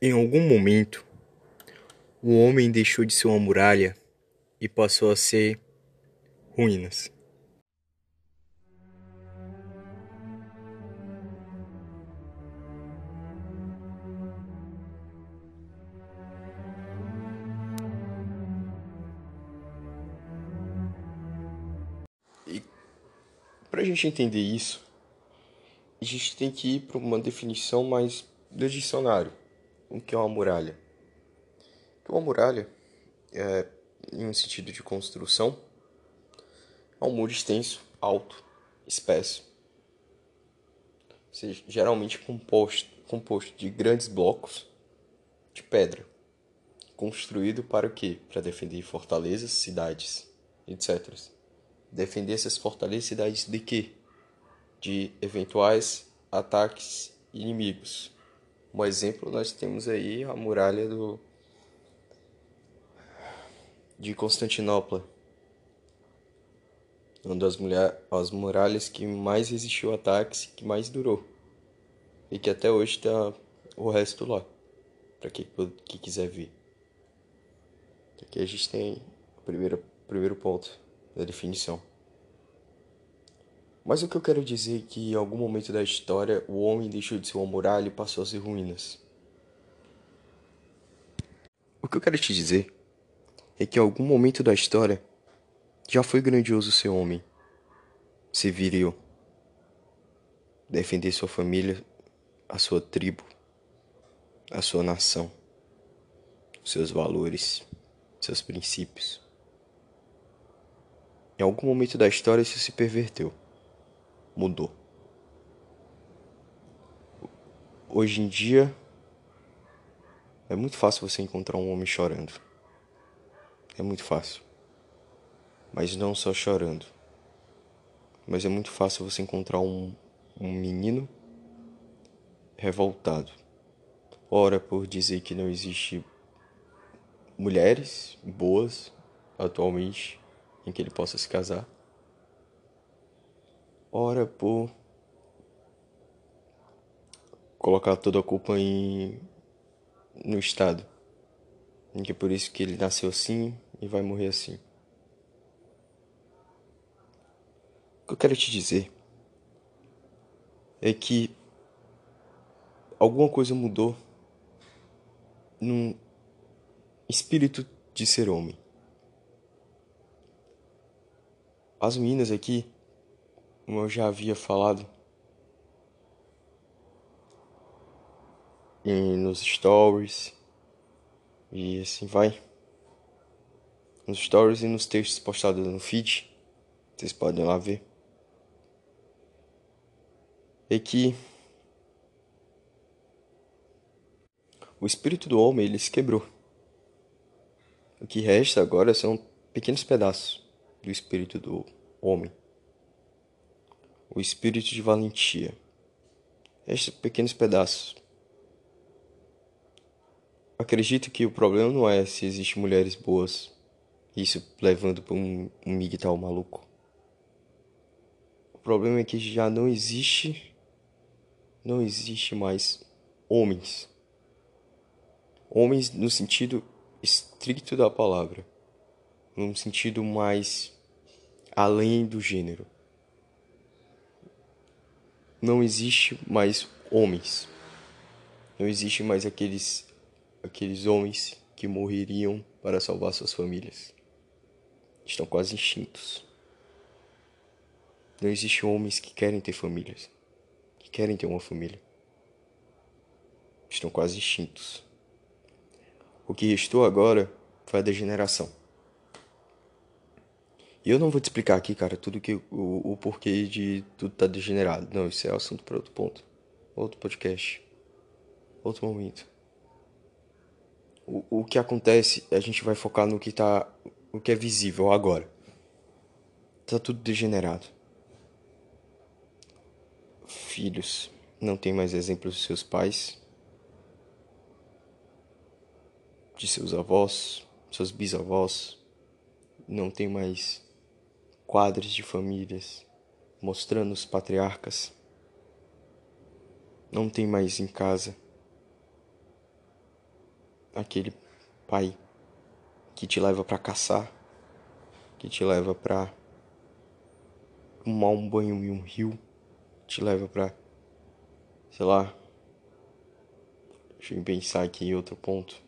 Em algum momento, o homem deixou de ser uma muralha e passou a ser ruínas. E para a gente entender isso, a gente tem que ir para uma definição mais do dicionário. O que é uma muralha? Uma muralha, é, em um sentido de construção, é um muro extenso, alto, espesso, seja, geralmente composto, composto de grandes blocos de pedra, construído para o quê? Para defender fortalezas, cidades, etc. Defender essas fortalezas e cidades de quê? De eventuais ataques inimigos. Um exemplo, nós temos aí a muralha do de Constantinopla, uma das mulher, as muralhas que mais resistiu ataques que mais durou. E que até hoje está o resto lá, para quem que quiser ver. Aqui a gente tem o primeiro, primeiro ponto da definição. Mas o que eu quero dizer é que em algum momento da história o homem deixou de ser uma muralha e passou a ser ruínas. O que eu quero te dizer é que em algum momento da história já foi grandioso ser homem, ser viril, defender sua família, a sua tribo, a sua nação, seus valores, seus princípios. Em algum momento da história isso se perverteu mudou. Hoje em dia é muito fácil você encontrar um homem chorando. É muito fácil. Mas não só chorando. Mas é muito fácil você encontrar um, um menino revoltado. Ora por dizer que não existe mulheres boas atualmente em que ele possa se casar ora por colocar toda a culpa em no Estado. Que é por isso que ele nasceu assim e vai morrer assim. O que eu quero te dizer é que alguma coisa mudou no espírito de ser homem. As meninas aqui como eu já havia falado e nos stories e assim vai. Nos stories e nos textos postados no feed, vocês podem lá ver. É que o espírito do homem ele se quebrou. O que resta agora são pequenos pedaços do espírito do homem o espírito de valentia. Estes pequenos pedaços. Acredito que o problema não é se existem mulheres boas, isso levando para um, um migtal maluco. O problema é que já não existe, não existe mais homens. Homens no sentido estricto da palavra, num sentido mais além do gênero não existe mais homens. Não existe mais aqueles aqueles homens que morreriam para salvar suas famílias. Estão quase extintos. Não existe homens que querem ter famílias, que querem ter uma família. Estão quase extintos. O que restou agora foi a degeneração. E eu não vou te explicar aqui, cara, tudo que o, o porquê de tudo tá degenerado. Não, isso é assunto para outro ponto. Outro podcast. Outro momento. O, o que acontece, a gente vai focar no que tá. O que é visível agora. Tá tudo degenerado. Filhos não tem mais exemplos de seus pais, de seus avós, seus bisavós, não tem mais quadros de famílias mostrando os patriarcas. Não tem mais em casa. aquele pai que te leva para caçar, que te leva para tomar um banho em um rio, te leva para sei lá, deixa eu pensar aqui em outro ponto,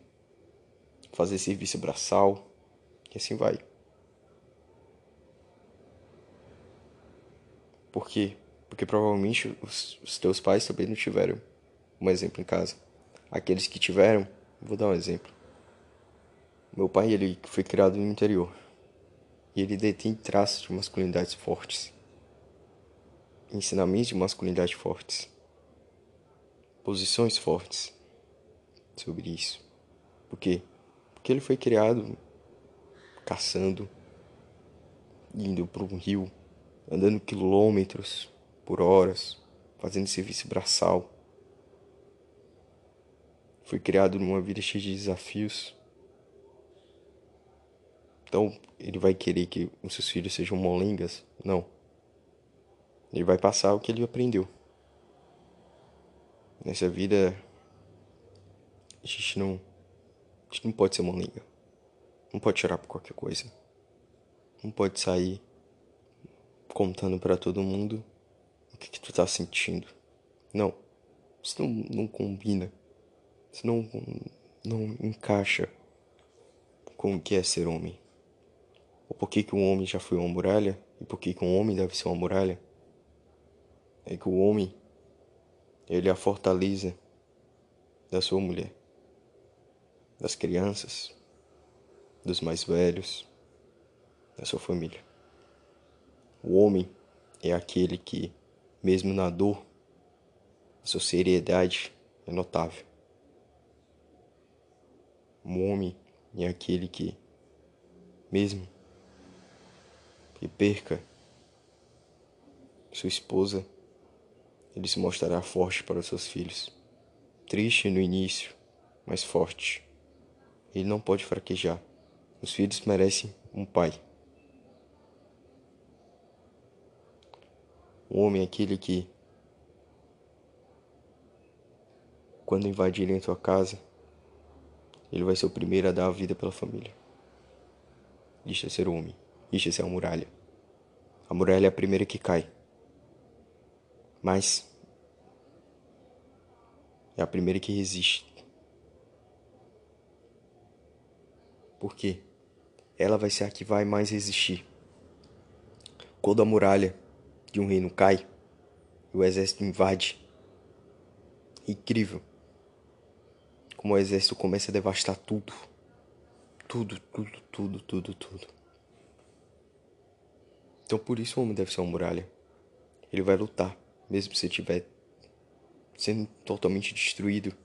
fazer serviço braçal, e assim vai. Por quê? Porque provavelmente os, os teus pais também não tiveram um exemplo em casa. Aqueles que tiveram, vou dar um exemplo. Meu pai, ele foi criado no interior. E ele detém traços de masculinidades fortes. Ensinamentos de masculinidade fortes. Posições fortes sobre isso. Por quê? Porque ele foi criado caçando, indo para um rio, andando quilômetros por horas, fazendo serviço braçal. Foi criado numa vida cheia de desafios. Então, ele vai querer que os seus filhos sejam molengas? Não. Ele vai passar o que ele aprendeu. Nessa vida, a gente não, a gente não pode ser molenga. Não pode chorar por qualquer coisa. Não pode sair contando para todo mundo o que, que tu tá sentindo. Não. Isso não, não combina. Isso não, não encaixa com o que é ser homem. Ou por que, que um homem já foi uma muralha e por que, que um homem deve ser uma muralha. É que o homem, ele é a fortaleza da sua mulher, das crianças, dos mais velhos, da sua família. O homem é aquele que, mesmo na dor, a sua seriedade é notável. O homem é aquele que, mesmo que perca sua esposa, ele se mostrará forte para os seus filhos. Triste no início, mas forte. Ele não pode fraquejar. Os filhos merecem um pai. O homem é aquele que, quando invadirem tua casa, ele vai ser o primeiro a dar a vida pela família. Isso é ser homem. Isso é ser uma muralha. A muralha é a primeira que cai. Mas é a primeira que resiste. Por quê? Ela vai ser a que vai mais resistir. Quando a muralha de um reino cai e o exército invade. Incrível. Como o exército começa a devastar tudo. Tudo, tudo, tudo, tudo, tudo. Então por isso o homem deve ser uma muralha. Ele vai lutar, mesmo se estiver sendo totalmente destruído,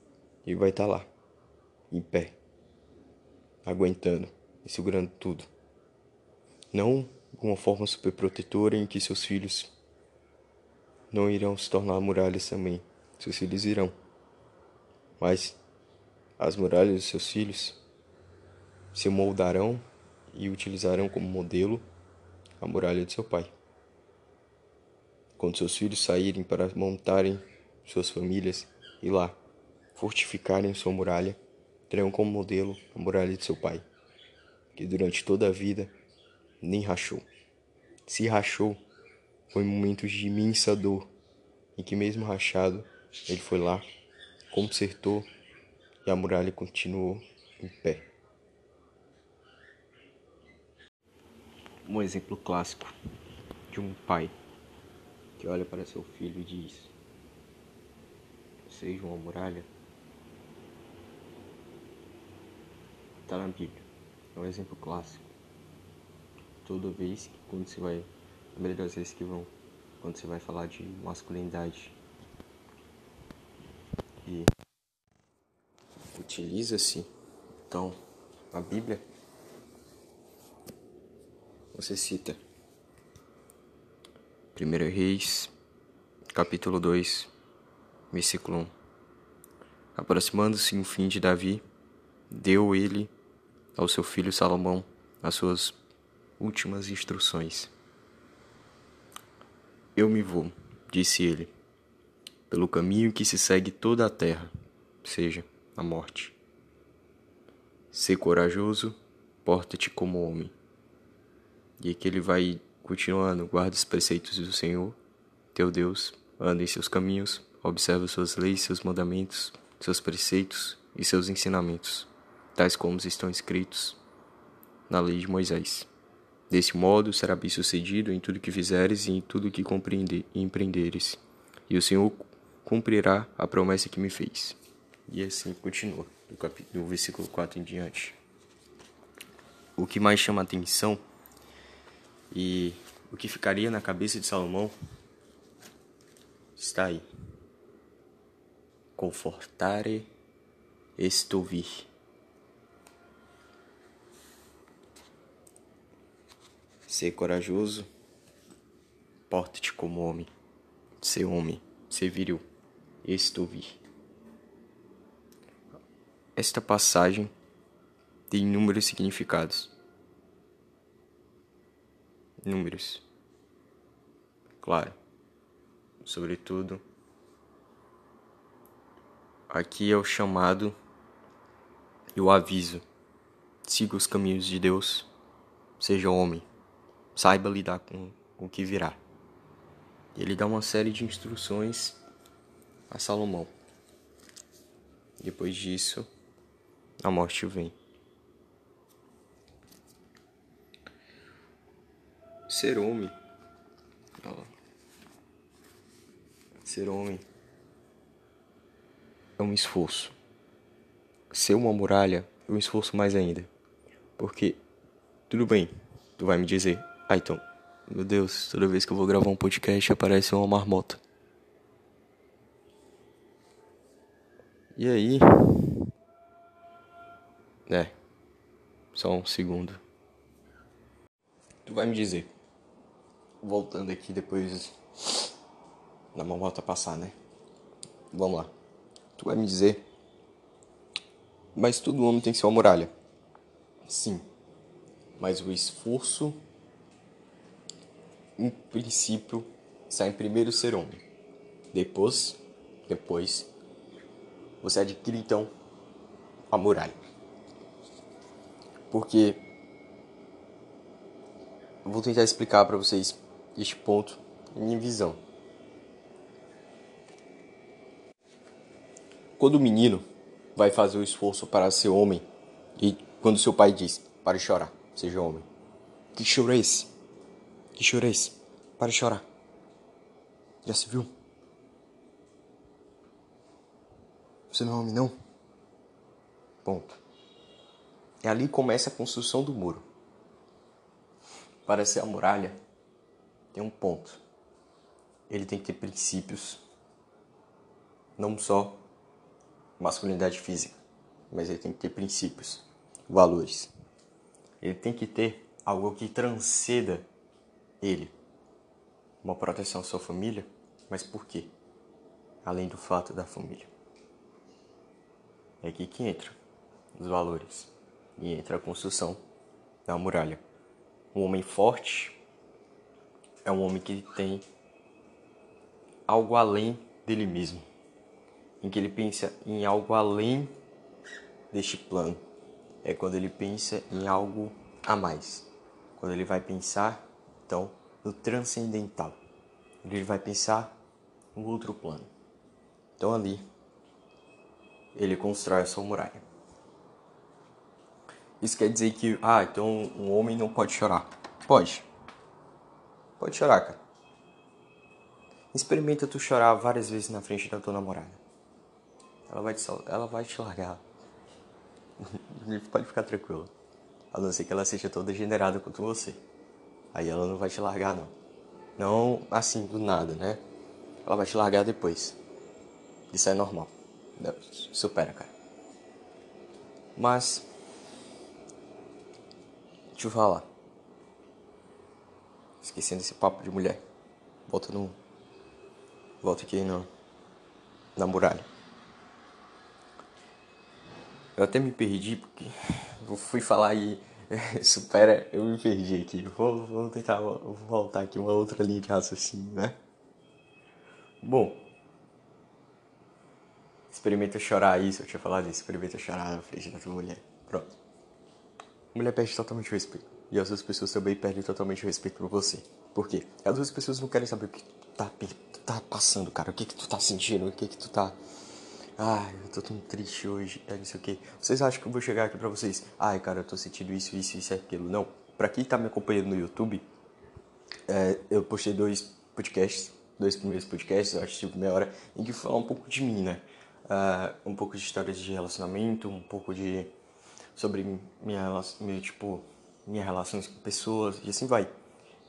ele vai estar lá, em pé, aguentando e segurando tudo. Não uma forma super protetora em que seus filhos não irão se tornar muralhas também. Seus filhos irão. Mas as muralhas dos seus filhos se moldarão e utilizarão como modelo a muralha de seu pai. Quando seus filhos saírem para montarem suas famílias e lá fortificarem sua muralha, terão como modelo a muralha de seu pai, que durante toda a vida nem rachou. Se rachou, foi momentos de imensa dor, em que mesmo rachado, ele foi lá, consertou e a muralha continuou em pé. Um exemplo clássico de um pai que olha para seu filho e diz: Seja uma muralha. Está na Bíblia. É um exemplo clássico. Toda vez que quando você vai das vezes que vão quando você vai falar de masculinidade. E utiliza-se então a Bíblia. Você cita 1 Reis capítulo 2 versículo 1 aproximando-se o fim de Davi deu ele ao seu filho Salomão as suas últimas instruções eu me vou, disse ele, pelo caminho que se segue toda a terra, seja, a morte. Ser corajoso, porta-te como homem. E aqui ele vai continuando: guarda os preceitos do Senhor, teu Deus, anda em seus caminhos, observa suas leis, seus mandamentos, seus preceitos e seus ensinamentos, tais como estão escritos na lei de Moisés. Desse modo será bem-sucedido em tudo que fizeres e em tudo que compreender empreenderes, e o Senhor cumprirá a promessa que me fez. E assim continua, do, do versículo 4 em diante. O que mais chama atenção e o que ficaria na cabeça de Salomão está aí. Confortare estovir. Ser corajoso, porte-te como homem. Ser homem, ser viril, estovir. Esta passagem tem inúmeros significados. Números. Claro. Sobretudo, aqui é o chamado e o aviso. Siga os caminhos de Deus. Seja homem. Saiba lidar com o que virá. Ele dá uma série de instruções a Salomão. Depois disso, a morte vem. Ser homem. Ser homem é um esforço. Ser uma muralha é um esforço mais ainda. Porque, tudo bem, tu vai me dizer, ah então, meu Deus, toda vez que eu vou gravar um podcast aparece uma marmota. E aí, é. Só um segundo. Tu vai me dizer. Voltando aqui depois da mamota passar, né? Vamos lá. Tu vai me dizer. Mas todo homem tem que ser uma muralha. Sim. Mas o esforço, em princípio, sai primeiro ser homem. Depois, depois, você adquire então a muralha. Porque eu vou tentar explicar para vocês este ponto em minha visão. Quando o menino vai fazer o esforço para ser homem e quando seu pai diz: "Pare de chorar, seja homem". Que choro é esse? Que choro é esse? Pare de chorar. Já se viu? Você não é homem não? Ponto. E ali começa a construção do muro. Para ser a muralha, tem um ponto. Ele tem que ter princípios, não só masculinidade física, mas ele tem que ter princípios, valores. Ele tem que ter algo que transceda ele. Uma proteção à sua família, mas por quê? Além do fato da família. É aqui que entra os valores e entra a construção da muralha. Um homem forte é um homem que tem algo além dele mesmo, em que ele pensa em algo além deste plano. É quando ele pensa em algo a mais. Quando ele vai pensar, então, no transcendental. Ele vai pensar no outro plano. Então ali ele constrói a sua muralha. Isso quer dizer que, ah, então um homem não pode chorar. Pode. Pode chorar, cara. Experimenta tu chorar várias vezes na frente da tua namorada. Ela vai te, ela vai te largar. pode ficar tranquilo. A não ser que ela seja toda generada contra você. Aí ela não vai te largar, não. Não assim, do nada, né? Ela vai te largar depois. Isso é normal. Supera, cara. Mas Deixa eu falar. Esquecendo esse papo de mulher. Volta no. Volta aqui no. Na muralha. Eu até me perdi porque eu fui falar e supera, eu me perdi aqui. Vou, vou tentar voltar aqui uma outra linha de raciocínio, né? Bom, experimenta chorar isso, eu tinha falado isso, experimenta chorar na frente da tua mulher. Pronto. a mulher perde totalmente o respeito. E as outras pessoas também perdem totalmente o respeito por você. Por quê? As outras pessoas não querem saber o que tu tá, tá passando, cara. O que que tu tá sentindo, o que que tu tá... Ai, eu tô tão triste hoje, é não sei o que. Vocês acham que eu vou chegar aqui pra vocês? Ai, cara, eu tô sentindo isso, isso, isso e aquilo. Não. Pra quem tá me acompanhando no YouTube, é, eu postei dois podcasts, dois primeiros podcasts, eu acho tipo meia hora, em que falar um pouco de mim, né? Uh, um pouco de histórias de relacionamento, um pouco de sobre minha, minha tipo minhas relações com pessoas e assim vai.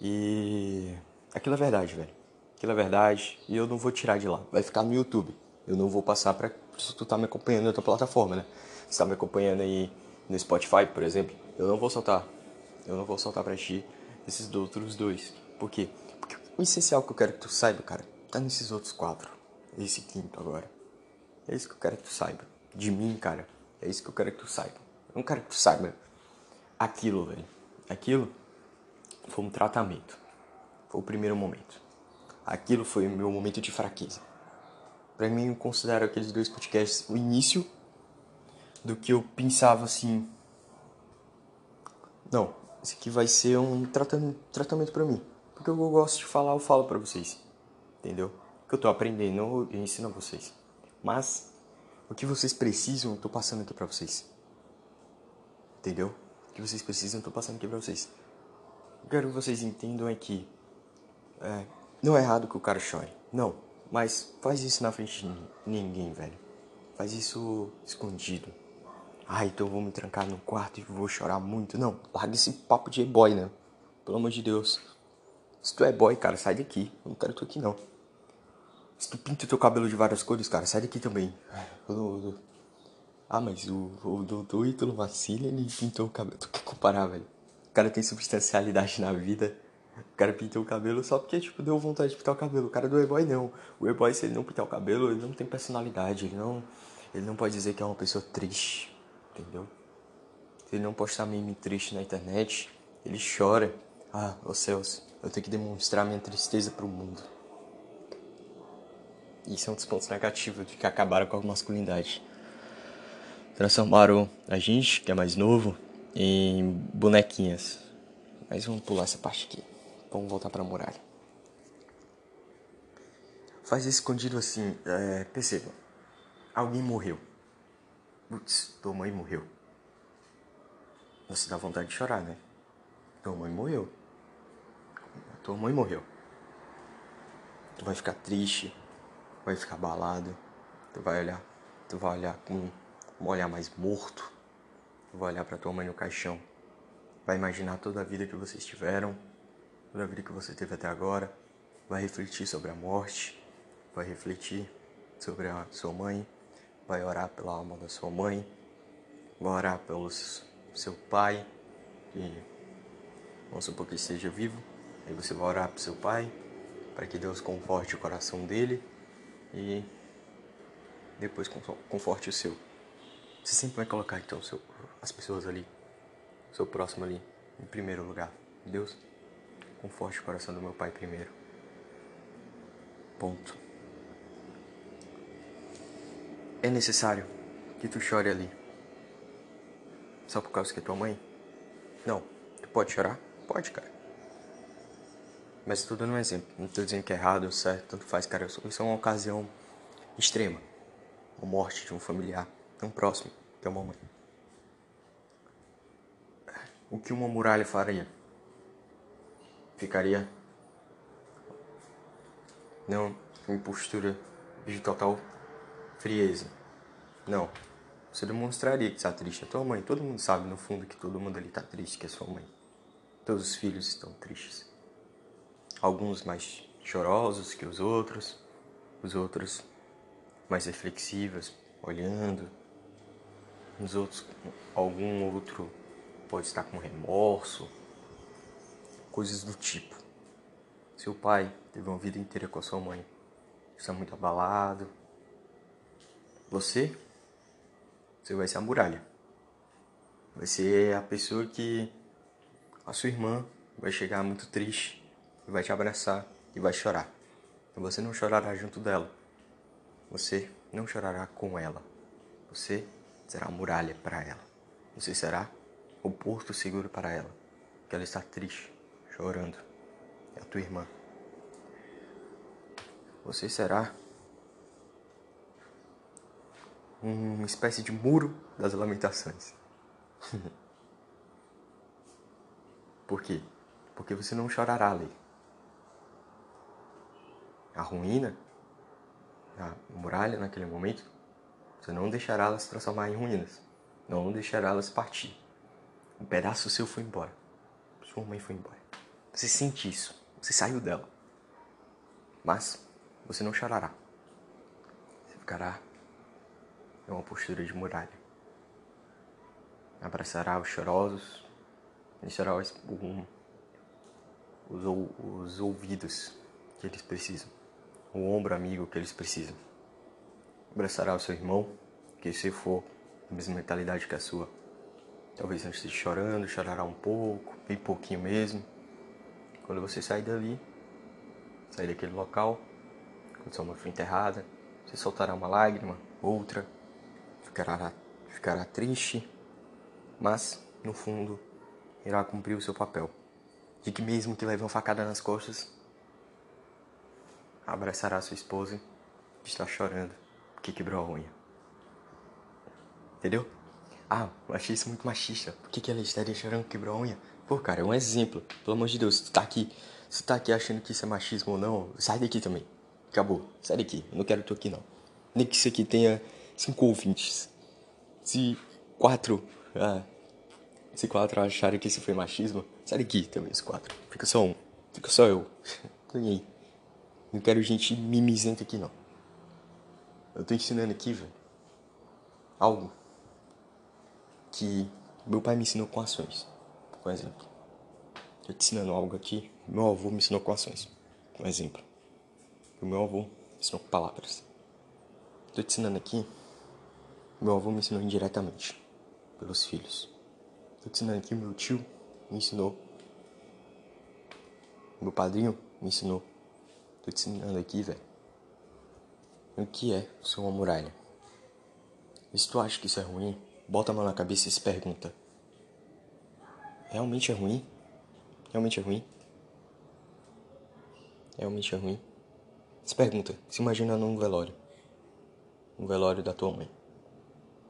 E aquilo é verdade, velho. Aquilo é verdade e eu não vou tirar de lá. Vai ficar no YouTube. Eu não vou passar pra se tu tá me acompanhando na outra plataforma, né? Se tá me acompanhando aí no Spotify, por exemplo, eu não vou soltar. Eu não vou soltar pra ti esses outros dois. Por quê? Porque o essencial que eu quero que tu saiba, cara, tá nesses outros quatro. Esse quinto agora. É isso que eu quero que tu saiba. De mim, cara. É isso que eu quero que tu saiba. Eu não quero que tu saiba aquilo, velho. Aquilo foi um tratamento. Foi o primeiro momento. Aquilo foi o meu momento de fraqueza. Para mim, eu considero aqueles dois podcasts o início do que eu pensava assim. Não, esse aqui vai ser um tratamento, tratamento para mim. Porque eu gosto de falar, eu falo para vocês. Entendeu? O que eu tô aprendendo, eu ensino a vocês. Mas o que vocês precisam, eu tô passando aqui para vocês. Entendeu? O que vocês precisam, eu tô passando aqui para vocês. Eu quero que vocês entendam é que é, não é errado que o cara chore. Não. Mas faz isso na frente de ninguém, velho. Faz isso escondido. Ah, então vou me trancar no quarto e vou chorar muito. Não, larga esse papo de boy, né? Pelo amor de Deus. Se tu é boy, cara, sai daqui. Eu não quero tu aqui, não. Se tu pinta o teu cabelo de várias cores, cara, sai daqui também. Ah, mas o, o doutor Ítalo Vacilha, ele pintou o cabelo. Tu quer comparar, velho? O cara tem substancialidade na vida. O cara pintou o cabelo só porque, tipo, deu vontade de pintar o cabelo. O cara do e-boy não. O e-boy, se ele não pintar o cabelo, ele não tem personalidade. Ele não, ele não pode dizer que é uma pessoa triste. Entendeu? Se ele não postar meme triste na internet, ele chora. Ah, ô céus, eu tenho que demonstrar minha tristeza pro mundo. Isso é um dos pontos negativos de que acabaram com a masculinidade. Transformaram a gente, que é mais novo, em bonequinhas. Mas vamos pular essa parte aqui. Vamos voltar para a muralha. Faz escondido assim, é, perceba. Alguém morreu. Putz, tua mãe morreu. Você dá vontade de chorar, né? Tua mãe morreu. Tua mãe morreu. Tu vai ficar triste, vai ficar abalado. Tu vai olhar, tu vai olhar com um olhar mais morto. Tu vai olhar para tua mãe no caixão. Vai imaginar toda a vida que vocês tiveram toda vida que você teve até agora, vai refletir sobre a morte, vai refletir sobre a sua mãe, vai orar pela alma da sua mãe, vai orar pelo seu pai, que vamos supor que esteja vivo, aí você vai orar para seu pai, para que Deus conforte o coração dele e depois conforte o seu. Você sempre vai colocar então seu, as pessoas ali, seu próximo ali, em primeiro lugar. Deus Conforte o coração do meu pai primeiro. Ponto. É necessário que tu chore ali. Só por causa que é tua mãe? Não. Tu pode chorar? Pode, cara. Mas tô dando um exemplo. Não tô dizendo que é errado ou certo, tanto faz, cara. Isso é uma ocasião extrema. A morte de um familiar tão próximo que é uma mãe. O que uma muralha faria? Ficaria não em postura de total frieza. Não. Você demonstraria que está triste. A tua mãe, todo mundo sabe no fundo que todo mundo ali está triste, que é sua mãe. Todos os filhos estão tristes. Alguns mais chorosos que os outros, os outros mais reflexivos, olhando. Os outros, algum outro pode estar com remorso, coisas do tipo. Seu pai teve uma vida inteira com a sua mãe, está muito abalado. Você, você vai ser a muralha. Vai ser a pessoa que a sua irmã vai chegar muito triste, vai te abraçar e vai chorar. E você não chorará junto dela. Você não chorará com ela. Você será a muralha para ela. Você será o porto seguro para ela, que ela está triste, chorando. É a tua irmã. Você será uma espécie de muro das lamentações. Por quê? Porque você não chorará ali. A ruína, a muralha naquele momento, você não deixará ela se transformar em ruínas. Não deixará ela se partir. Um pedaço seu foi embora. Sua mãe foi embora. Você sente isso. Você saiu dela. Mas você não chorará. Você ficará em uma postura de muralha. Abraçará os chorosos, encherá os, os, os ouvidos que eles precisam, o ombro amigo que eles precisam. Abraçará o seu irmão, que se for da mesma mentalidade que a sua. Talvez não esteja chorando, chorará um pouco, bem pouquinho mesmo. Quando você sair dali, sair daquele local, quando sua mãe for enterrada, você soltará uma lágrima, outra, ficará, ficará triste, mas no fundo irá cumprir o seu papel. De que mesmo que leve uma facada nas costas, abraçará sua esposa que está chorando porque quebrou a unha. Entendeu? Ah, eu achei isso muito machista. Por que, que ela estaria chorando que quebrou a unha? Pô, cara, é um exemplo. Pelo amor de Deus, tu tá aqui, se tá aqui achando que isso é machismo ou não, sai daqui também. Acabou. Sai daqui. Eu não quero tu aqui não. Nem que isso aqui tenha cinco ouvintes. Se quatro. Ah, se quatro acharem que isso foi machismo, sai daqui também, os quatro. Fica só um. Fica só eu. Aí. Não quero gente mimizenta aqui não. Eu tô ensinando aqui, velho. Algo que meu pai me ensinou com ações. Por exemplo. Tô te ensinando algo aqui. Meu avô me ensinou com ações. Por exemplo. O meu avô me ensinou com palavras. Tô te ensinando aqui. Meu avô me ensinou indiretamente. Pelos filhos. Tô te ensinando aqui. Meu tio me ensinou. Meu padrinho me ensinou. Tô te ensinando aqui, velho. O que é ser uma muralha? E se tu acha que isso é ruim, bota a mão na cabeça e se pergunta: Realmente é ruim? Realmente é ruim? Realmente é ruim? Se pergunta, se imagina num velório. Um velório da tua mãe.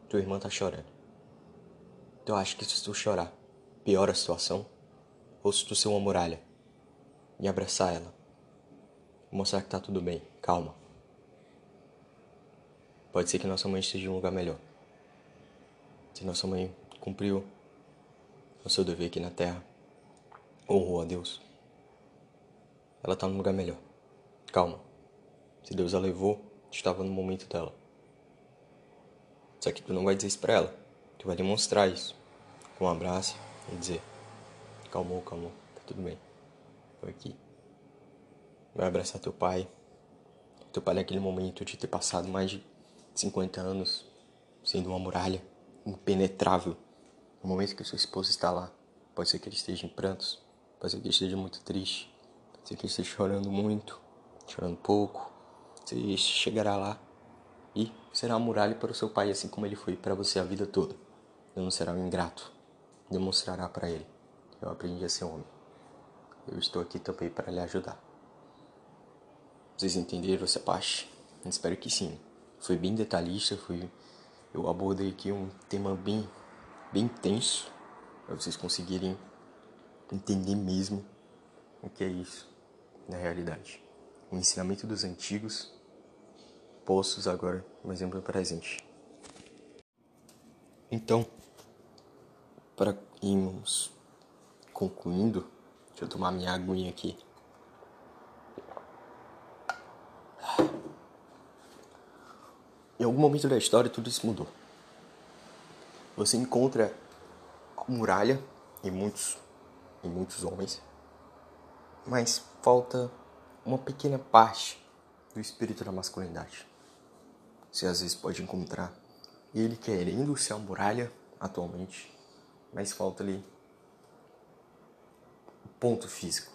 Tua irmã tá chorando. Tu acha que se tu chorar, piora a situação? Ou se tu ser uma muralha e abraçar ela? Mostrar que tá tudo bem, calma. Pode ser que nossa mãe esteja em um lugar melhor. Se nossa mãe cumpriu o seu dever aqui na terra, honrou a Deus, ela tá num lugar melhor. Calma. Se Deus a levou, estava no momento dela. Só que tu não vai dizer isso pra ela. Tu vai demonstrar isso. Com um abraço e dizer: Calmou, calmou, tá tudo bem. Tô aqui. Vai abraçar teu pai. Teu pai naquele momento de ter passado mais de 50 anos sendo uma muralha impenetrável. No momento que sua esposa está lá, pode ser que ele esteja em prantos, pode ser que ele esteja muito triste, pode ser que ele esteja chorando muito, chorando pouco, você chegará lá e será uma muralha para o seu pai, assim como ele foi para você a vida toda. Não será um ingrato. Demonstrará para ele: Eu aprendi a ser homem. Eu estou aqui também para lhe ajudar. Vocês entenderam essa parte? Espero que sim. Foi bem detalhista, foi eu abordei aqui um tema bem bem tenso para vocês conseguirem entender mesmo o que é isso na realidade. O ensinamento dos antigos postos agora um exemplo presente. Então, para irmos concluindo, deixa eu tomar minha aguinha aqui. Em algum momento da história tudo isso mudou. Você encontra muralha em muitos, em muitos homens, mas falta uma pequena parte do espírito da masculinidade. Você às vezes pode encontrar ele querendo ser a muralha atualmente, mas falta ali o ponto físico,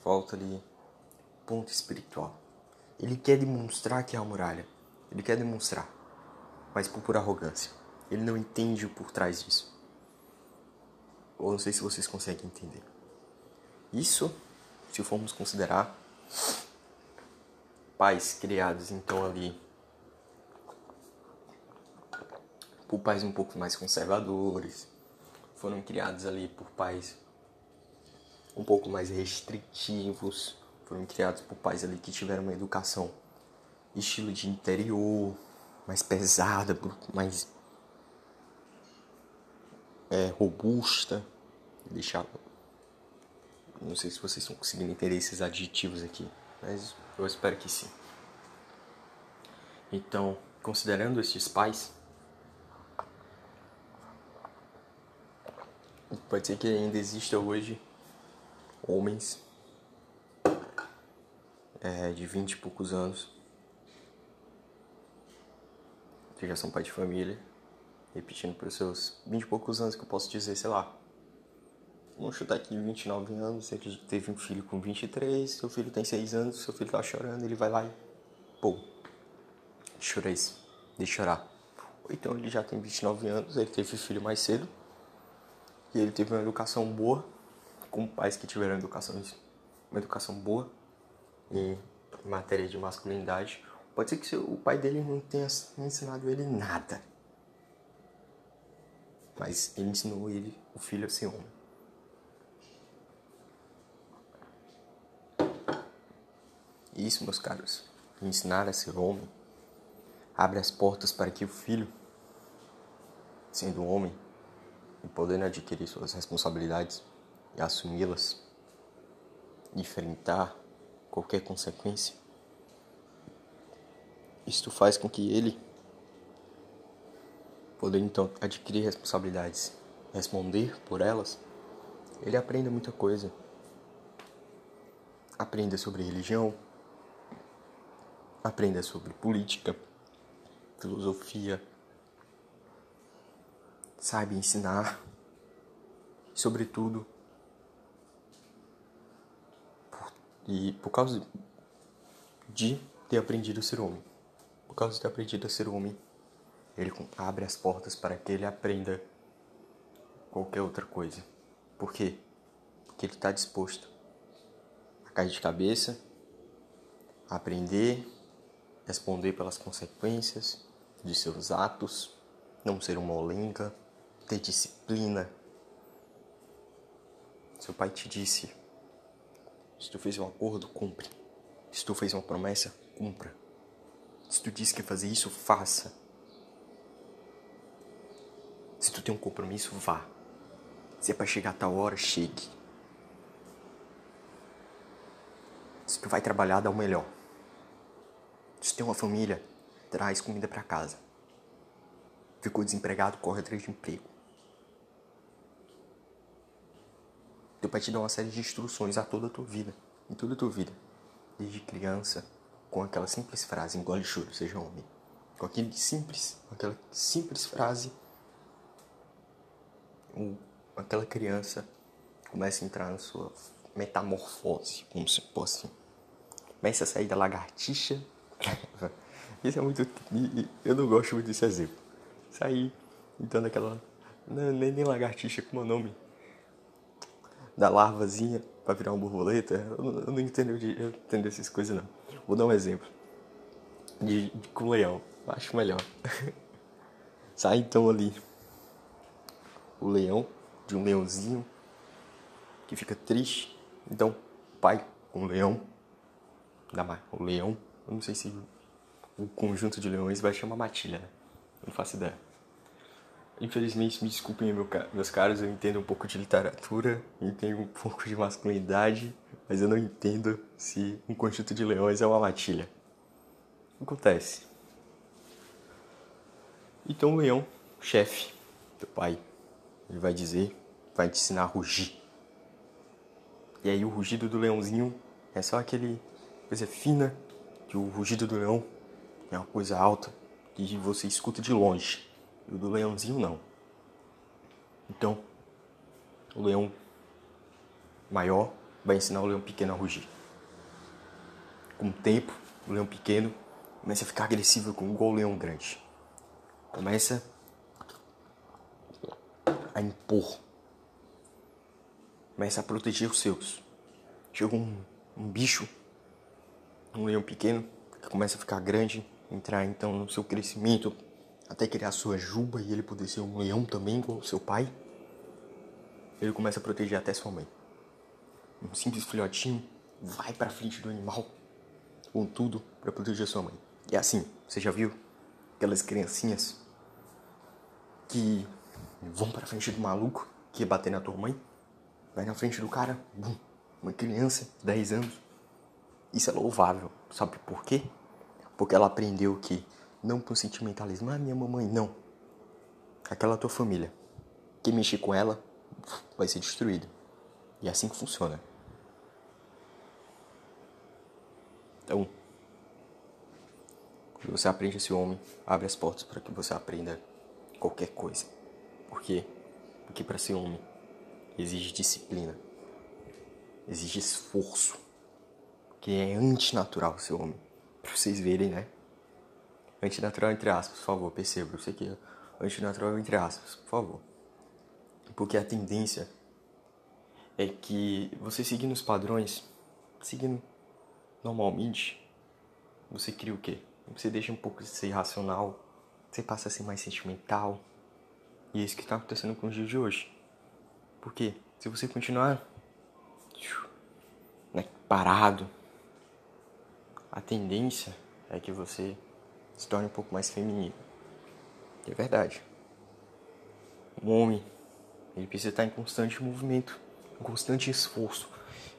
falta ali o ponto espiritual. Ele quer demonstrar que é a muralha, ele quer demonstrar, mas por pura arrogância. Ele não entende o por trás disso. Ou não sei se vocês conseguem entender. Isso, se formos considerar pais criados então ali por pais um pouco mais conservadores, foram criados ali por pais um pouco mais restritivos, foram criados por pais ali que tiveram uma educação estilo de interior, mais pesada, mais é, robusta, deixava. Não sei se vocês estão conseguindo entender esses adjetivos aqui, mas eu espero que sim. Então, considerando esses pais, pode ser que ainda exista hoje homens é, de vinte e poucos anos que já são pai de família, repetindo para os seus vinte e poucos anos que eu posso dizer, sei lá. Vamos chutar aqui 29 anos, ele teve um filho com 23, seu filho tem 6 anos, seu filho tá chorando, ele vai lá e. Pô, chora isso, deixa chorar. Ou então ele já tem 29 anos, ele teve filho mais cedo, e ele teve uma educação boa, com pais que tiveram educação, uma educação boa em matéria de masculinidade. Pode ser que o pai dele não tenha ensinado ele nada. Mas ele ensinou ele, o filho, a ser homem. Isso, meus caros, ensinar a ser homem abre as portas para que o filho, sendo homem e podendo adquirir suas responsabilidades e assumi-las, enfrentar qualquer consequência, isto faz com que ele, podendo então adquirir responsabilidades, responder por elas, ele aprenda muita coisa. Aprenda sobre religião, aprenda sobre política, filosofia, sabe ensinar, sobretudo, e por causa de ter aprendido a ser homem por causa de ter aprendido a ser homem, ele abre as portas para que ele aprenda qualquer outra coisa. Por quê? Porque ele está disposto a cair de cabeça, a aprender, responder pelas consequências de seus atos, não ser uma molenga, ter disciplina. Seu pai te disse: se tu fez um acordo, cumpre. Se tu fez uma promessa, cumpra. Se tu disse que fazer isso, faça. Se tu tem um compromisso, vá. Se é para chegar a tal hora, chegue. Se tu vai trabalhar, dá o melhor. Se tem uma família, traz comida para casa. Ficou desempregado, corre atrás de emprego. Teu pai te dá uma série de instruções a toda a tua vida, em toda a tua vida, desde criança com aquela simples frase, engole choro, seja homem. Com aquele simples, aquela simples frase, aquela criança começa a entrar na sua metamorfose, como se fosse. Começa a sair da lagartixa. Isso é muito. Eu não gosto muito desse exemplo. Sair, então, daquela. Não, nem, nem lagartixa, como é o nome? Da larvazinha para virar uma borboleta. Eu não, eu não entendo, eu entendo essas coisas, não. Vou dar um exemplo. De, de com leão. Acho melhor. Sai então ali o leão, de um leãozinho que fica triste. Então, pai com o leão, dá o leão, eu não sei se o conjunto de leões vai chamar matilha, né? Não faço ideia. Infelizmente, me desculpem, meus caros, eu entendo um pouco de literatura, entendo um pouco de masculinidade, mas eu não entendo se um conjunto de leões é uma matilha. Acontece. Então o leão, chefe, teu pai, ele vai dizer, vai te ensinar a rugir. E aí o rugido do leãozinho é só aquele coisa fina, que o rugido do leão é uma coisa alta, que você escuta de longe. E o do leãozinho não. Então, o leão maior vai ensinar o leão pequeno a rugir. Com o tempo, o leão pequeno começa a ficar agressivo com o leão grande. Começa a impor começa a proteger os seus. Chega um, um bicho, um leão pequeno, que começa a ficar grande, entrar então no seu crescimento, até criar sua juba e ele poder ser um leão também, igual o seu pai. Ele começa a proteger até sua mãe. Um simples filhotinho vai pra frente do animal com tudo para proteger sua mãe. E assim, você já viu aquelas criancinhas que vão para frente do maluco que ia bater na tua mãe? Vai na frente do cara, bum, uma criança, 10 anos. Isso é louvável. Sabe por quê? Porque ela aprendeu que não por sentimentalismo, ah, minha mamãe, não. Aquela tua família. Quem mexer com ela vai ser destruído. E é assim que funciona. Então, quando você aprende esse homem, abre as portas para que você aprenda qualquer coisa. Por quê? Porque para ser homem exige disciplina, exige esforço, que é antinatural ser homem. Para vocês verem, né? Antinatural entre aspas, por favor, perceba. Eu sei que é antinatural entre aspas, por favor. Porque a tendência é que você seguindo os padrões, seguindo normalmente, você cria o quê? Você deixa um pouco de ser racional, você passa a ser mais sentimental. E é isso que está acontecendo com os dias de hoje. Por quê? Se você continuar né, parado, a tendência é que você se torne um pouco mais feminino. É verdade. Um homem, ele precisa estar em constante movimento, em constante esforço,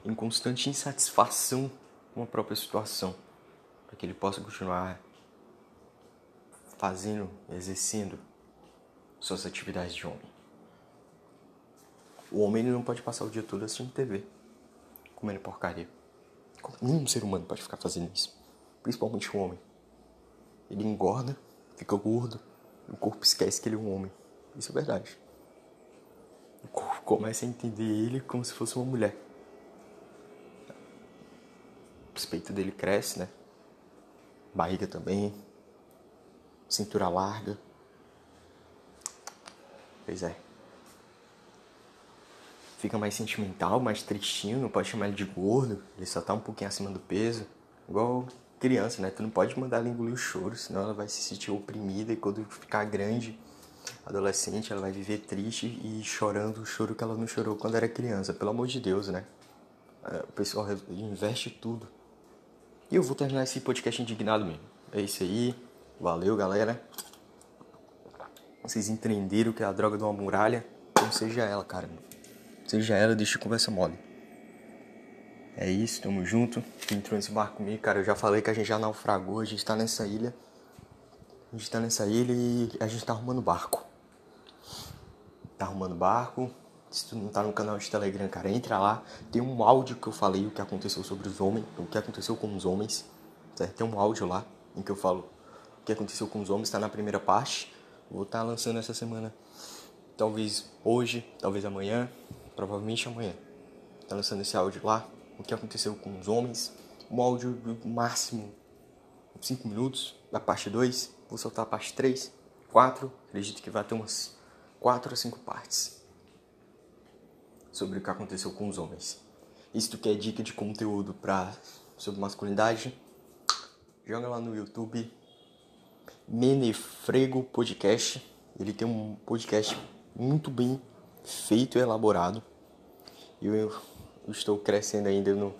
em constante insatisfação com a própria situação, para que ele possa continuar fazendo, exercendo suas atividades de homem. O homem ele não pode passar o dia todo assistindo TV, comendo porcaria. Nenhum ser humano pode ficar fazendo isso, principalmente o homem. Ele engorda, fica gordo, o corpo esquece que ele é um homem. Isso é verdade. O corpo começa a entender ele como se fosse uma mulher. O peito dele cresce, né? Barriga também. Cintura larga. Pois é. Fica mais sentimental, mais tristinho, não pode chamar ele de gordo, ele só tá um pouquinho acima do peso. Igual criança, né? Tu não pode mandar ela engolir o choro, senão ela vai se sentir oprimida e quando ficar grande, adolescente, ela vai viver triste e chorando o choro que ela não chorou quando era criança. Pelo amor de Deus, né? É, o pessoal investe tudo e eu vou terminar esse podcast indignado mesmo. É isso aí. Valeu, galera. Vocês entenderam que é a droga de uma muralha? Então seja ela, cara. Seja ela, deixa de conversa mole. É isso, tamo junto. Quem entrou nesse barco comigo, cara, eu já falei que a gente já naufragou, a gente tá nessa ilha. A gente tá nessa ilha e a gente tá arrumando barco. Tá arrumando barco, se tu não tá no canal de Telegram, cara, entra lá. Tem um áudio que eu falei o que aconteceu sobre os homens, o que aconteceu com os homens. Certo? Tem um áudio lá em que eu falo o que aconteceu com os homens, tá na primeira parte. Vou estar tá lançando essa semana. Talvez hoje, talvez amanhã, provavelmente amanhã. Tá lançando esse áudio lá, o que aconteceu com os homens. Um áudio do máximo 5 minutos, da parte 2. Vou soltar a parte 3, 4. Acredito que vai ter umas 4 a 5 partes sobre o que aconteceu com os homens. E se tu quer dica de conteúdo pra, sobre masculinidade, joga lá no YouTube Menefrego Podcast. Ele tem um podcast muito bem feito e elaborado. E eu, eu estou crescendo ainda no,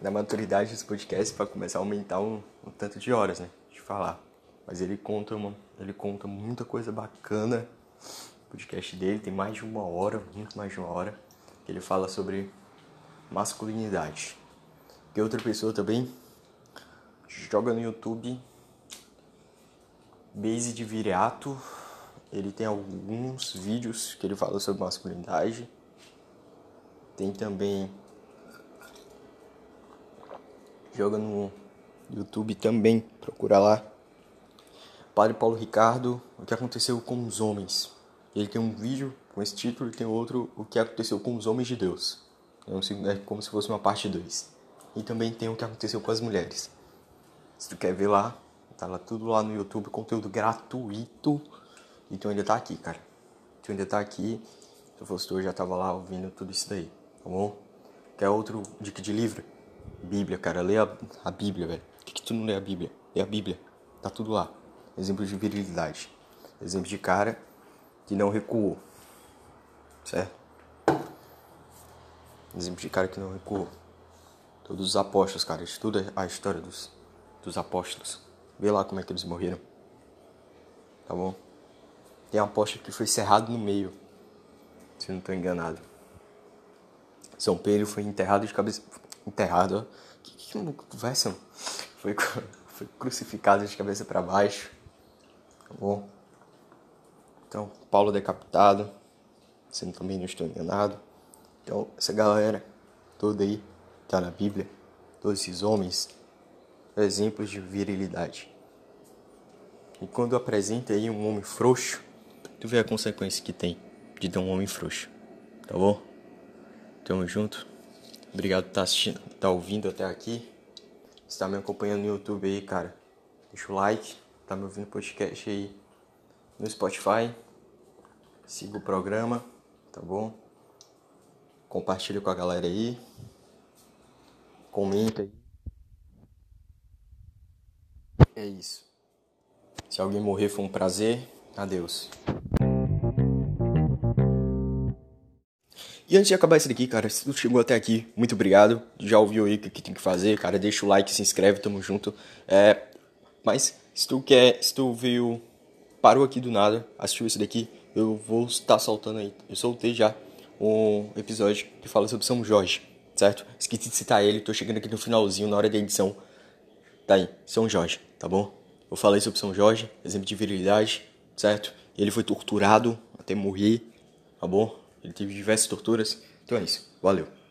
na maturidade desse podcast para começar a aumentar um, um, tanto de horas, né? De falar. Mas ele conta, uma, ele conta muita coisa bacana podcast dele tem mais de uma hora, muito mais de uma hora, que ele fala sobre masculinidade. Que outra pessoa também joga no YouTube Base de Viriato. Ele tem alguns vídeos que ele fala sobre masculinidade. Tem também joga no YouTube também, procura lá. Padre Paulo Ricardo, o que aconteceu com os homens. Ele tem um vídeo com esse título e tem outro, O que aconteceu com os homens de Deus. É como se fosse uma parte 2. E também tem o que aconteceu com as mulheres. Se tu quer ver lá, tá lá tudo lá no YouTube, conteúdo gratuito. E tu ainda tá aqui, cara. Tu ainda tá aqui. eu fosse tu, eu já tava lá ouvindo tudo isso daí, tá bom? Quer outro dica de livro? Bíblia, cara. Lê a, a Bíblia, velho. Por que, que tu não lê a Bíblia? Lê a Bíblia. Tá tudo lá. Exemplo de virilidade. Exemplo de cara que não recuou. Certo? Exemplo de cara que não recuou. Todos os apóstolos, cara. Estuda a história dos, dos apóstolos. Vê lá como é que eles morreram. Tá bom? Tem um apóstolo que foi cerrado no meio. Se não estou enganado. São Pedro foi enterrado de cabeça. Enterrado, ó. Que, que, conversa? Foi, foi crucificado de cabeça para baixo. Tá bom? Então, Paulo decapitado. Se também não estou enganado. Então, essa galera toda aí tá na Bíblia. Todos esses homens exemplos de virilidade. E quando apresenta aí um homem frouxo, tu vê a consequência que tem de ter um homem frouxo. Tá bom? Tamo junto. Obrigado por estar tá assistindo, tá ouvindo até aqui. Se tá me acompanhando no YouTube aí, cara, deixa o like. Tá me ouvindo podcast aí no Spotify. Siga o programa, tá bom? Compartilha com a galera aí. Comenta aí. É isso. Se alguém morrer foi um prazer. Adeus. E antes de acabar isso daqui, cara, se tu chegou até aqui, muito obrigado. Já ouviu aí o que tem que fazer, cara, deixa o like, se inscreve, tamo junto. É, mas se tu quer, se tu veio, parou aqui do nada, assistiu isso daqui, eu vou estar soltando aí. Eu soltei já um episódio que fala sobre São Jorge, certo? Esqueci de citar ele, tô chegando aqui no finalzinho, na hora da edição. Tá aí, São Jorge, tá bom? Eu falei sobre São Jorge, exemplo de virilidade, certo? Ele foi torturado até morrer, tá bom? Ele teve diversas torturas. Então é isso. Valeu.